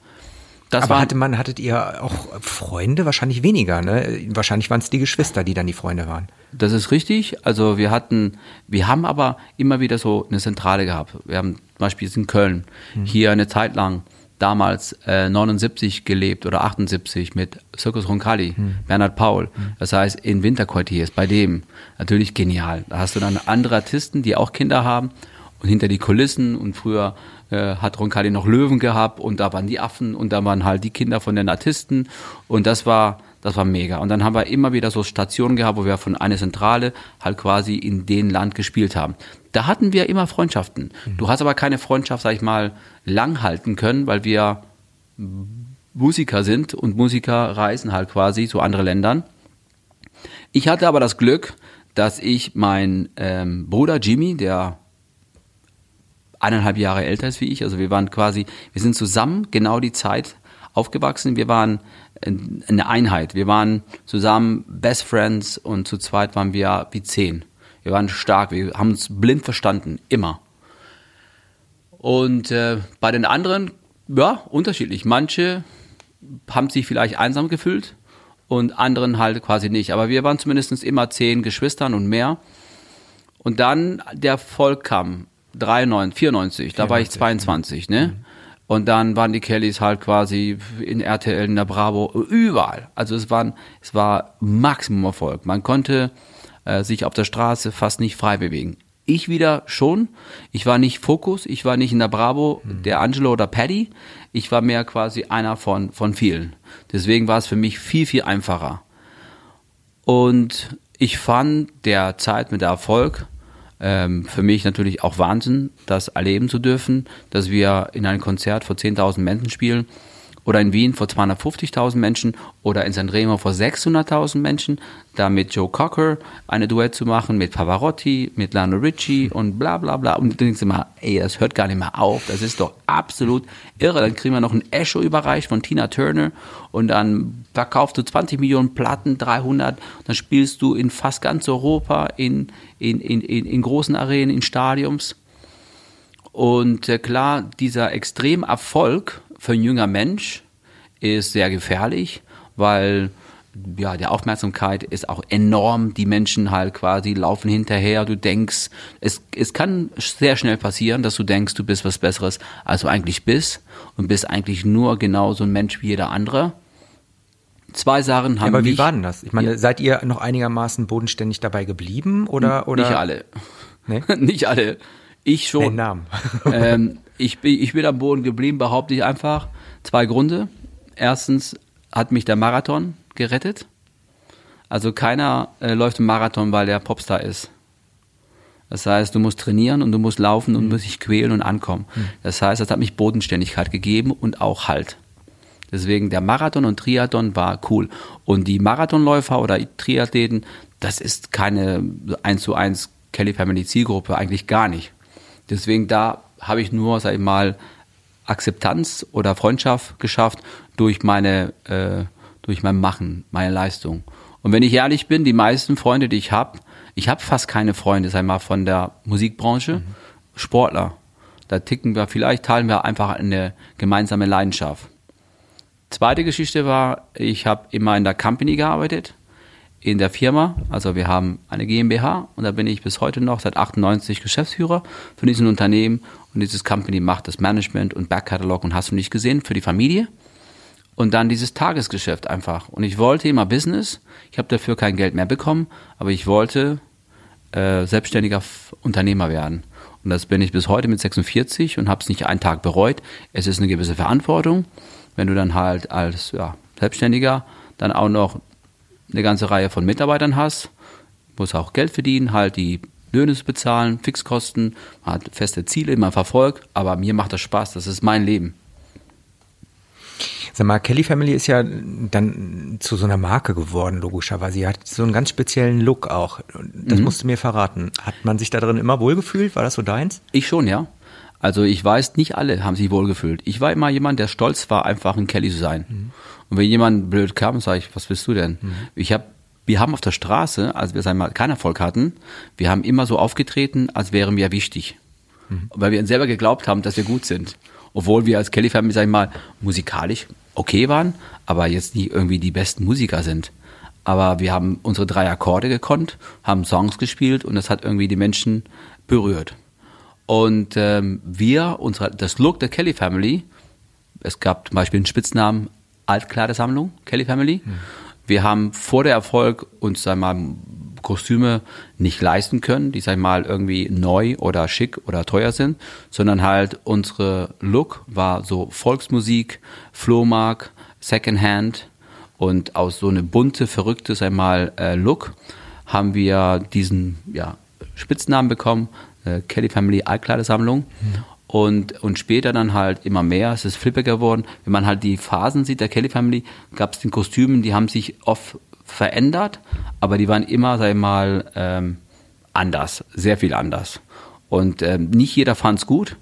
Das Aber hatte man, hattet ihr auch Freunde? Wahrscheinlich weniger, ne? Wahrscheinlich waren es die Geschwister, die dann die Freunde waren. Das ist richtig. Also wir hatten, wir haben aber immer wieder so eine Zentrale gehabt. Wir haben zum Beispiel in Köln hm. hier eine Zeit lang damals äh, 79 gelebt oder 78 mit Circus Roncalli, hm. Bernhard Paul. Hm. Das heißt, in Winterquartiers, bei dem natürlich genial. Da hast du dann andere Artisten, die auch Kinder haben und hinter die Kulissen und früher äh, hat Roncalli noch Löwen gehabt und da waren die Affen und da waren halt die Kinder von den Artisten und das war das war mega. Und dann haben wir immer wieder so Stationen gehabt, wo wir von einer Zentrale halt quasi in den Land gespielt haben. Da hatten wir immer Freundschaften. Mhm. Du hast aber keine Freundschaft, sag ich mal, lang halten können, weil wir Musiker sind und Musiker reisen halt quasi zu anderen Ländern. Ich hatte aber das Glück, dass ich mein ähm, Bruder Jimmy, der eineinhalb Jahre älter ist wie ich. Also wir waren quasi, wir sind zusammen genau die Zeit aufgewachsen. Wir waren eine Einheit. Wir waren zusammen Best Friends und zu zweit waren wir wie zehn. Wir waren stark, wir haben uns blind verstanden, immer. Und äh, bei den anderen, ja, unterschiedlich. Manche haben sich vielleicht einsam gefühlt und anderen halt quasi nicht. Aber wir waren zumindest immer zehn Geschwistern und mehr. Und dann der Volk kam 93, 94, da 94. war ich 22, ne? Mhm. Und dann waren die Kellys halt quasi in RTL, in der Bravo, überall. Also es, waren, es war Maximum Erfolg. Man konnte äh, sich auf der Straße fast nicht frei bewegen. Ich wieder schon. Ich war nicht Fokus, ich war nicht in der Bravo, mhm. der Angelo oder Paddy. Ich war mehr quasi einer von, von vielen. Deswegen war es für mich viel, viel einfacher. Und ich fand der Zeit mit der Erfolg ähm, für mich natürlich auch Wahnsinn, das erleben zu dürfen, dass wir in einem Konzert vor 10.000 Menschen spielen oder in Wien vor 250.000 Menschen oder in Sanremo vor 600.000 Menschen, da mit Joe Cocker eine Duett zu machen, mit Pavarotti, mit Lionel Richie und bla bla bla. Und du denkst immer, ey, das hört gar nicht mehr auf, das ist doch absolut irre. Dann kriegen wir noch ein Echo überreicht von Tina Turner und dann verkaufst du 20 Millionen Platten, 300, dann spielst du in fast ganz Europa, in, in, in, in, in großen Arenen, in Stadiums. Und äh, klar, dieser Extremerfolg für ein junger Mensch ist sehr gefährlich, weil ja, die Aufmerksamkeit ist auch enorm. Die Menschen halt quasi laufen hinterher. Du denkst, es, es kann sehr schnell passieren, dass du denkst, du bist was Besseres, als du eigentlich bist und bist eigentlich nur genauso ein Mensch wie jeder andere. Zwei Sachen haben ja, Aber wie war denn das? Ich meine, ja. seid ihr noch einigermaßen bodenständig dabei geblieben oder? oder? Nicht alle. Nee? Nicht alle. Ich schon. Den Namen. ähm, ich, bin, ich bin am Boden geblieben, behaupte ich einfach. Zwei Gründe. Erstens hat mich der Marathon gerettet. Also keiner äh, läuft im Marathon, weil der Popstar ist. Das heißt, du musst trainieren und du musst laufen und mhm. musst dich quälen und ankommen. Mhm. Das heißt, das hat mich Bodenständigkeit gegeben und auch Halt. Deswegen der Marathon und Triathlon war cool. Und die Marathonläufer oder Triathleten, das ist keine 1 zu 1 Kelly Family Zielgruppe, eigentlich gar nicht. Deswegen da habe ich nur, sag ich mal, Akzeptanz oder Freundschaft geschafft durch meine, äh, durch mein Machen, meine Leistung. Und wenn ich ehrlich bin, die meisten Freunde, die ich habe, ich habe fast keine Freunde, sag mal, von der Musikbranche, mhm. Sportler. Da ticken wir, vielleicht teilen wir einfach eine gemeinsame Leidenschaft. Zweite Geschichte war, ich habe immer in der Company gearbeitet, in der Firma. Also wir haben eine GmbH und da bin ich bis heute noch seit 98 Geschäftsführer für diesen Unternehmen und dieses Company macht das Management und Backkatalog und hast du nicht gesehen für die Familie. Und dann dieses Tagesgeschäft einfach. Und ich wollte immer Business. Ich habe dafür kein Geld mehr bekommen, aber ich wollte äh, selbstständiger Unternehmer werden. Und das bin ich bis heute mit 46 und habe es nicht einen Tag bereut. Es ist eine gewisse Verantwortung, wenn du dann halt als ja, Selbstständiger dann auch noch eine ganze Reihe von Mitarbeitern hast, musst auch Geld verdienen, halt die Löhne zu bezahlen, Fixkosten, man hat feste Ziele, man verfolgt, aber mir macht das Spaß, das ist mein Leben. Sag mal, Kelly Family ist ja dann zu so einer Marke geworden, logischerweise. Sie hat so einen ganz speziellen Look auch. Das mhm. musst du mir verraten. Hat man sich da drin immer wohlgefühlt? War das so deins? Ich schon, ja. Also ich weiß, nicht alle haben sich wohlgefühlt. Ich war immer jemand, der stolz war, einfach ein Kelly zu sein. Mhm. Und wenn jemand blöd kam, sage ich, was willst du denn? Mhm. Ich habe wir haben auf der Straße, als wir einmal keinen Erfolg hatten, wir haben immer so aufgetreten, als wären wir wichtig. Mhm. Weil wir selber geglaubt haben, dass wir gut sind. Obwohl wir als Kelly Family, sag ich mal, musikalisch okay waren, aber jetzt nicht irgendwie die besten Musiker sind. Aber wir haben unsere drei Akkorde gekonnt, haben Songs gespielt und das hat irgendwie die Menschen berührt. Und ähm, wir, unsere, das Look der Kelly Family, es gab zum Beispiel einen Spitznamen Altkleidersammlung, Kelly Family. Mhm. Wir haben vor der Erfolg uns einmal Kostüme nicht leisten können, die, sag mal, irgendwie neu oder schick oder teuer sind, sondern halt unsere Look war so Volksmusik, Flohmark, Secondhand und aus so eine bunte, verrückte, sag ich mal, äh, Look haben wir diesen ja, Spitznamen bekommen, äh, Kelly Family Altkleidersammlung. Mhm. Und, und später dann halt immer mehr, es ist flipper geworden. Wenn man halt die Phasen sieht der Kelly Family, gab es den Kostümen, die haben sich oft verändert, aber die waren immer, sag ich mal, ähm, anders, sehr viel anders. Und ähm, nicht jeder fand es gut.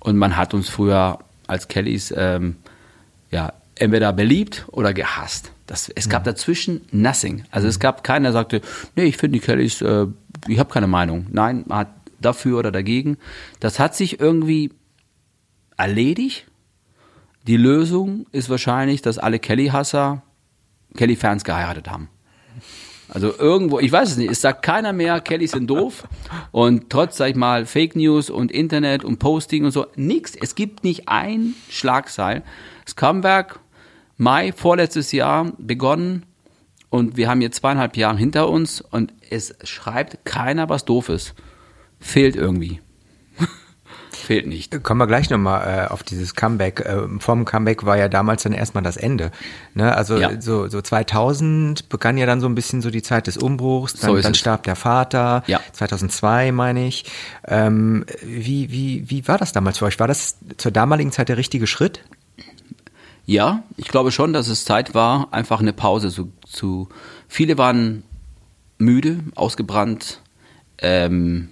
Und man hat uns früher als Kellys ähm, ja, entweder beliebt oder gehasst. Das, es gab. Mhm. dazwischen nothing. Also es gab keiner, der sagte, nee, ich finde die Kellys, äh, ich habe keine Meinung. Nein, man hat dafür oder dagegen. Das hat sich irgendwie erledigt. Die Lösung ist wahrscheinlich, dass alle Kelly-Hasser Kelly-Fans geheiratet haben. Also irgendwo, ich weiß es nicht, es sagt keiner mehr, Kellys sind doof. Und trotz, sag ich mal, Fake News und Internet und Posting und so, nichts. Es gibt nicht ein Schlagseil. Das Comeback, Mai, vorletztes Jahr begonnen und wir haben jetzt zweieinhalb Jahre hinter uns und es schreibt keiner was Doofes. Fehlt irgendwie fehlt nicht. Kommen wir gleich nochmal äh, auf dieses Comeback. Äh, vom Comeback war ja damals dann erstmal das Ende. Ne? Also ja. so, so 2000 begann ja dann so ein bisschen so die Zeit des Umbruchs. Dann, so dann starb der Vater. Ja. 2002 meine ich. Ähm, wie, wie, wie war das damals für euch? War das zur damaligen Zeit der richtige Schritt? Ja, ich glaube schon, dass es Zeit war, einfach eine Pause zu. zu viele waren müde, ausgebrannt. Ähm,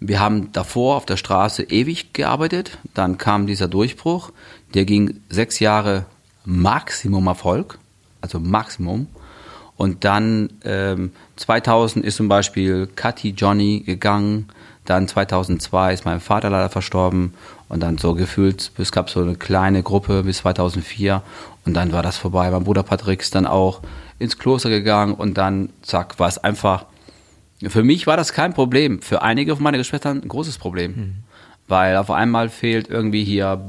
wir haben davor auf der Straße ewig gearbeitet, dann kam dieser Durchbruch, der ging sechs Jahre Maximum Erfolg, also Maximum. Und dann ähm, 2000 ist zum Beispiel Katy Johnny gegangen, dann 2002 ist mein Vater leider verstorben. Und dann so gefühlt, es gab so eine kleine Gruppe bis 2004 und dann war das vorbei. Mein Bruder Patrick ist dann auch ins Kloster gegangen. Und dann, zack, war es einfach für mich war das kein Problem. Für einige von meinen Geschwistern ein großes Problem. Mhm. Weil auf einmal fehlt irgendwie hier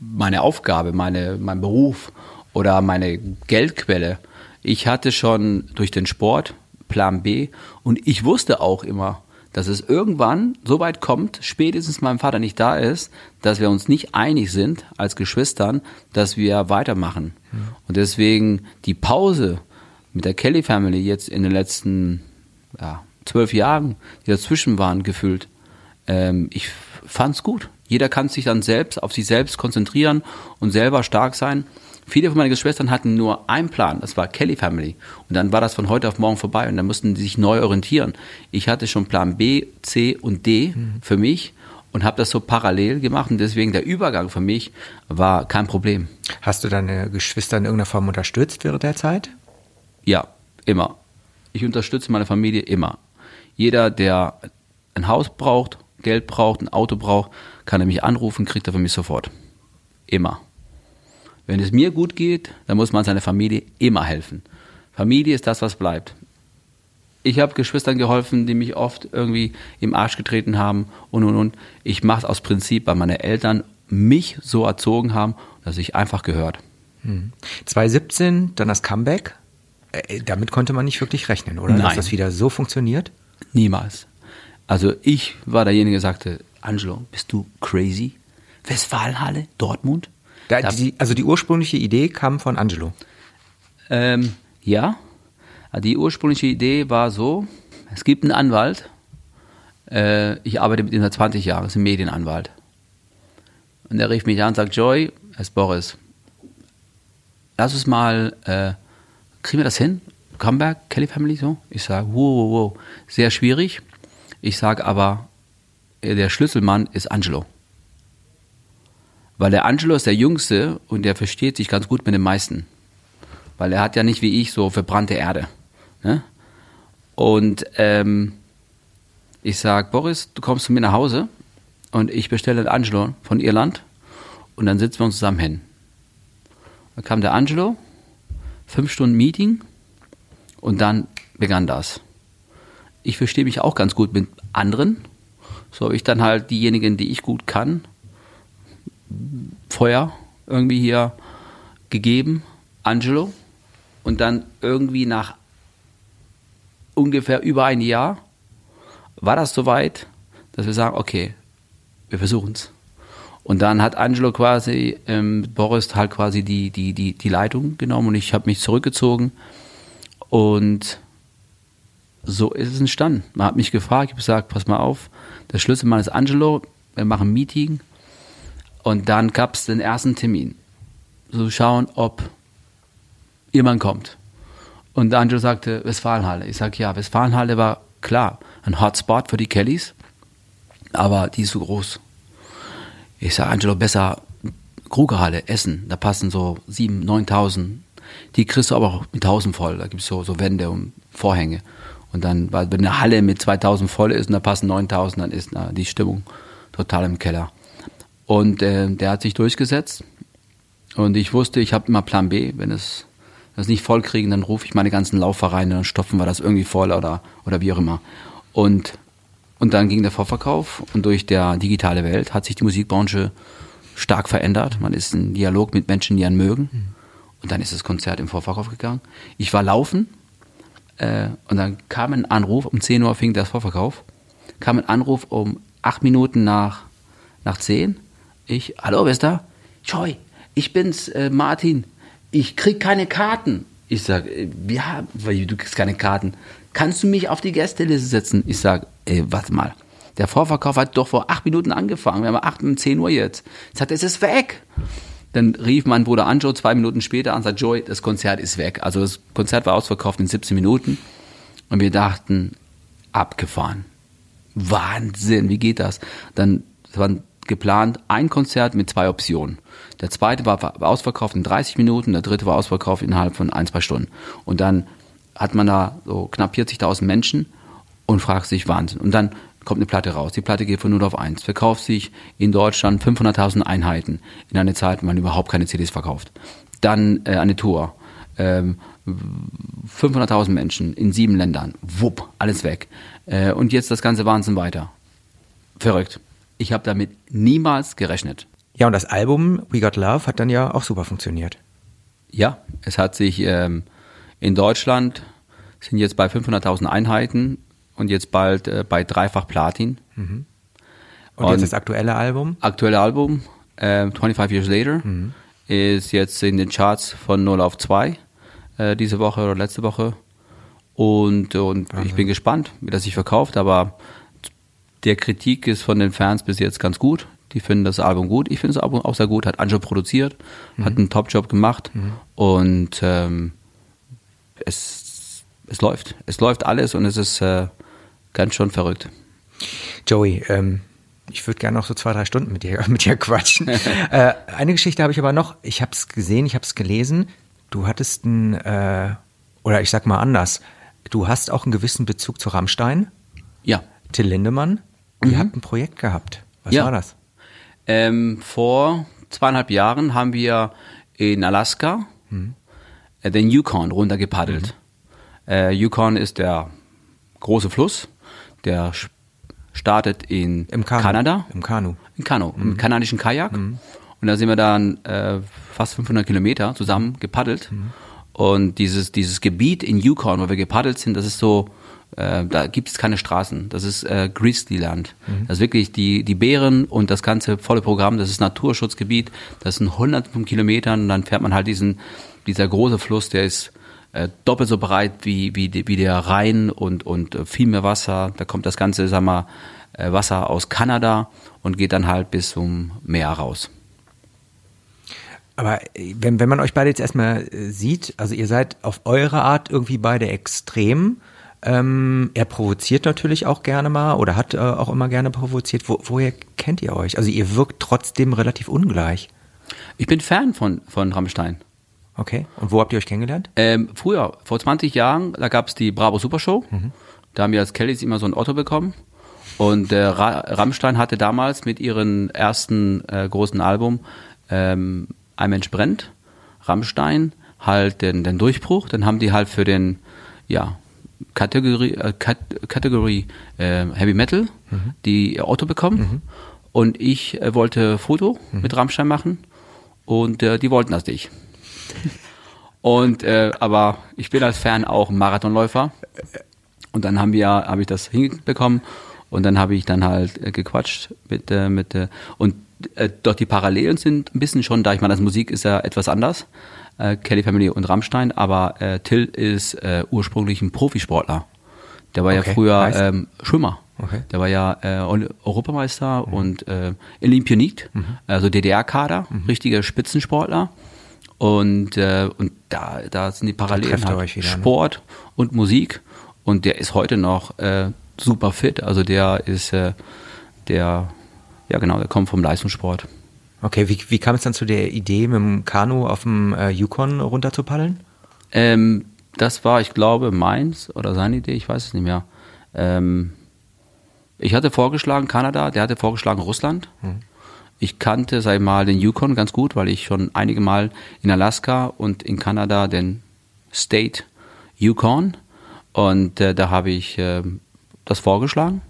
meine Aufgabe, meine, mein Beruf oder meine Geldquelle. Ich hatte schon durch den Sport Plan B und ich wusste auch immer, dass es irgendwann so weit kommt, spätestens mein Vater nicht da ist, dass wir uns nicht einig sind als Geschwistern, dass wir weitermachen. Mhm. Und deswegen die Pause mit der Kelly Family jetzt in den letzten ja, zwölf Jahren, die dazwischen waren, gefühlt. Ähm, ich fand's gut. Jeder kann sich dann selbst auf sich selbst konzentrieren und selber stark sein. Viele von meinen Geschwistern hatten nur einen Plan, das war Kelly Family. Und dann war das von heute auf morgen vorbei und dann mussten sie sich neu orientieren. Ich hatte schon Plan B, C und D mhm. für mich und habe das so parallel gemacht und deswegen der Übergang für mich war kein Problem. Hast du deine Geschwister in irgendeiner Form unterstützt während der Zeit? Ja, immer. Ich unterstütze meine Familie immer. Jeder, der ein Haus braucht, Geld braucht, ein Auto braucht, kann er mich anrufen, kriegt er von mir sofort. Immer. Wenn es mir gut geht, dann muss man seiner Familie immer helfen. Familie ist das, was bleibt. Ich habe Geschwistern geholfen, die mich oft irgendwie im Arsch getreten haben und und und. Ich mache es aus Prinzip, weil meine Eltern mich so erzogen haben, dass ich einfach gehört. 2017, dann das Comeback. Äh, damit konnte man nicht wirklich rechnen, oder? Dass Nein. das wieder so funktioniert? Niemals. Also ich war derjenige, der sagte, Angelo, bist du crazy? Westfalenhalle, Dortmund? Da, Da- die, also die ursprüngliche Idee kam von Angelo. Ähm, ja, die ursprüngliche Idee war so, es gibt einen Anwalt, äh, ich arbeite mit ihm seit 20 Jahren, ist ein Medienanwalt. Und der rief mich an und sagt, Joy, es ist Boris, lass uns mal, äh, kriegen wir das hin? Comeback, Kelly Family, so? Ich sage, wow, wow, wow, sehr schwierig. Ich sage aber, äh, der Schlüsselmann ist Angelo. Weil der Angelo ist der Jüngste und der versteht sich ganz gut mit den meisten weil er hat ja nicht wie ich so verbrannte Erde. Ne? Und ähm, ich sag, Boris, du kommst zu mir nach Hause und ich bestelle den Angelo von Irland und dann sitzen wir uns zusammen hin. Dann kam der Angelo, fünf Stunden Meeting und dann begann das. Ich verstehe mich auch ganz gut mit anderen. So habe ich dann halt diejenigen, die ich gut kann, Feuer irgendwie hier gegeben, Angelo. Und dann irgendwie nach ungefähr über ein Jahr war das soweit, dass wir sagen, okay, wir versuchen es. Und dann hat Angelo quasi, ähm, Boris halt quasi die, die, die, die Leitung genommen und ich habe mich zurückgezogen. Und so ist es entstanden. Man hat mich gefragt, ich habe gesagt, pass mal auf, der Schlüsselmann ist Angelo, wir machen ein Meeting. Und dann gab es den ersten Termin. So schauen, ob jemand kommt. Und Angelo sagte, Westfalenhalle. Ich sage, ja, Westfalenhalle war klar, ein Hotspot für die Kellys, aber die ist so groß. Ich sage, Angelo, besser Krugerhalle, Essen, da passen so 7.000, 9.000. Die kriegst du aber auch mit 1.000 voll, da gibt es so, so Wände und Vorhänge. Und dann, weil wenn eine Halle mit 2.000 voll ist und da passen 9.000, dann ist na, die Stimmung total im Keller. Und äh, der hat sich durchgesetzt. Und ich wusste, ich habe immer Plan B, wenn es das nicht voll kriegen, dann rufe ich meine ganzen Laufer rein und stopfen wir das irgendwie voll oder, oder wie auch immer. Und, und dann ging der Vorverkauf und durch der digitale Welt hat sich die Musikbranche stark verändert. Man ist in Dialog mit Menschen, die einen mögen. Und dann ist das Konzert im Vorverkauf gegangen. Ich war laufen äh, und dann kam ein Anruf, um 10 Uhr fing der Vorverkauf, kam ein Anruf um acht Minuten nach, nach 10. Ich, hallo, wer ist da? Joy, ich bin's, äh, Martin. Ich krieg keine Karten. Ich sag, äh, ja, weil du kriegst keine Karten. Kannst du mich auf die Gästeliste setzen? Ich sag, ey, warte mal. Der Vorverkauf hat doch vor acht Minuten angefangen. Wir haben acht um 10 Uhr jetzt. Ich sagte, es ist weg. Dann rief mein Bruder Anjo zwei Minuten später an und sagt, Joy, das Konzert ist weg. Also das Konzert war ausverkauft in 17 Minuten. Und wir dachten, abgefahren. Wahnsinn, wie geht das? Dann es war geplant ein Konzert mit zwei Optionen. Der zweite war, war ausverkauft in 30 Minuten, der dritte war ausverkauft innerhalb von ein, zwei Stunden. Und dann hat man da so knapp 40.000 Menschen und fragt sich Wahnsinn. Und dann kommt eine Platte raus. Die Platte geht von 0 auf 1. Verkauft sich in Deutschland 500.000 Einheiten in einer Zeit, wo man überhaupt keine CDs verkauft. Dann äh, eine Tour. Ähm, 500.000 Menschen in sieben Ländern. Wupp, alles weg. Äh, und jetzt das ganze Wahnsinn weiter. Verrückt. Ich habe damit niemals gerechnet. Ja, und das Album We Got Love hat dann ja auch super funktioniert. Ja, es hat sich ähm, in Deutschland sind jetzt bei 500.000 Einheiten und jetzt bald äh, bei dreifach Platin. Und, Und- jetzt das aktuelle Album. Aktuelle Album, äh, 25 Years Later, ist jetzt in den Charts von 0 auf 2 äh, diese Woche oder letzte Woche. Und, und ich bin gespannt, wie das sich verkauft, aber der Kritik ist von den Fans bis jetzt ganz gut. Die finden das Album gut. Ich finde das Album auch sehr gut. Hat Anjo produziert, hat einen Top-Job gemacht und ähm, es, es läuft. Es läuft alles und es ist äh, ganz schon verrückt. Joey, ähm, ich würde gerne noch so zwei, drei Stunden mit dir, mit dir quatschen. äh, eine Geschichte habe ich aber noch. Ich habe es gesehen, ich habe es gelesen. Du hattest ein, äh, oder ich sag mal anders, du hast auch einen gewissen Bezug zu Rammstein. Ja. Till Lindemann. Ihr habt ein Projekt gehabt. Was Ja. war das? Ähm, vor zweieinhalb Jahren haben wir in Alaska äh, den Yukon runtergepaddelt. Äh, Yukon ist der große Fluss, der startet in Im Kanu. Kanada. Im Kanu. Im Kanu, im kanadischen Kajak. Und da sind wir dann äh, fast 500 Kilometer zusammen gepaddelt. Und dieses, dieses Gebiet in Yukon, wo wir gepaddelt sind, das ist so, äh, da gibt es keine Straßen. Das ist äh, Grizzlyland. Das ist wirklich die, die Bären und das ganze volle Programm, das ist Naturschutzgebiet. Das sind hunderte von Kilometern und dann fährt man halt diesen, dieser große Fluss, der ist äh, doppelt so breit wie, wie, wie der Rhein und, und äh, viel mehr Wasser. Da kommt das ganze, sag mal, äh, Wasser aus Kanada und geht dann halt bis zum Meer raus. Aber äh, wenn, wenn man euch beide jetzt erstmal sieht, also ihr seid auf eure Art irgendwie beide extrem. Ähm, er provoziert natürlich auch gerne mal oder hat äh, auch immer gerne provoziert. Wo, woher kennt ihr euch? Also ihr wirkt trotzdem relativ ungleich. Ich bin Fan von, von Rammstein. Okay. Und wo habt ihr euch kennengelernt? Ähm, früher, vor 20 Jahren, da gab es die Bravo Super Show. Da haben wir als Kellys immer so ein Otto bekommen. Und äh, Ra Rammstein hatte damals mit ihrem ersten äh, großen Album ähm, Ein Mensch brennt, Rammstein, halt den, den Durchbruch. Dann haben die halt für den, ja, Kategorie, äh, Kat Kategorie äh, Heavy Metal die Otto bekommen. Und ich äh, wollte Foto mit Rammstein machen. Und äh, die wollten das nicht. Und äh, aber ich bin als Fan auch ein Marathonläufer. Und dann haben wir, habe ich das hinbekommen und dann habe ich dann halt äh, gequatscht mit äh, mit äh, und äh, doch die Parallelen sind ein bisschen schon da. Ich meine, das Musik ist ja etwas anders, äh, Kelly Family und Rammstein, aber äh, Till ist äh, ursprünglich ein Profisportler. Der war Okay, ja früher ähm, Schwimmer. Okay. Der war ja äh, Europameister und äh, Olympionit, also DDR-Kader, richtiger Spitzensportler. Und, äh, und da, da sind die Parallelen halt wieder, ne? Sport und Musik. Und der ist heute noch äh, super fit. Also der ist, äh, der, ja genau, der kommt vom Leistungssport. Okay, wie, wie kam es dann zu der Idee, mit dem Kanu auf dem äh, Yukon runter zu paddeln? Ähm, das war, ich glaube, meins oder seine Idee, ich weiß es nicht mehr. Ähm, ich hatte vorgeschlagen Kanada, der hatte vorgeschlagen Russland. Ich kannte, sag ich mal, den Yukon ganz gut, weil ich schon einige Mal in Alaska und in Kanada den State Yukon. Und äh, da habe ich äh, das vorgeschlagen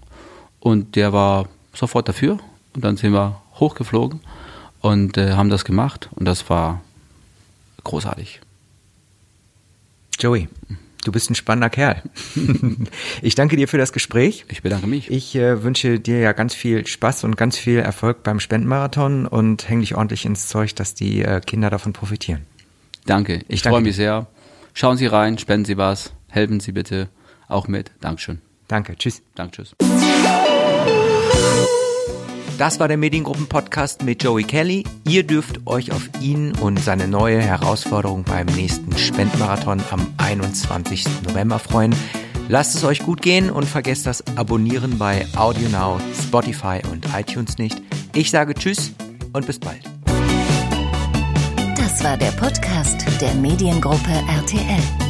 und der war sofort dafür. Und dann sind wir hochgeflogen und äh, haben das gemacht und das war großartig. Joey, du bist ein spannender Kerl. ich danke dir für das Gespräch. Ich bedanke mich. Ich äh, wünsche dir ja ganz viel Spaß und ganz viel Erfolg beim Spendenmarathon und häng dich ordentlich ins Zeug, dass die äh, Kinder davon profitieren. Danke. Ich, Ich freue mich sehr. Schauen Sie rein, spenden Sie was, helfen Sie bitte auch mit. Dankeschön. Danke, tschüss. Danke, tschüss. Das war der Mediengruppen-Podcast mit Joey Kelly. Ihr dürft euch auf ihn und seine neue Herausforderung beim nächsten Spendenmarathon am 21. November freuen. Lasst es euch gut gehen und vergesst das Abonnieren bei AudioNow, Spotify und iTunes nicht. Ich sage Tschüss und bis bald. Das war der Podcast der Mediengruppe RTL.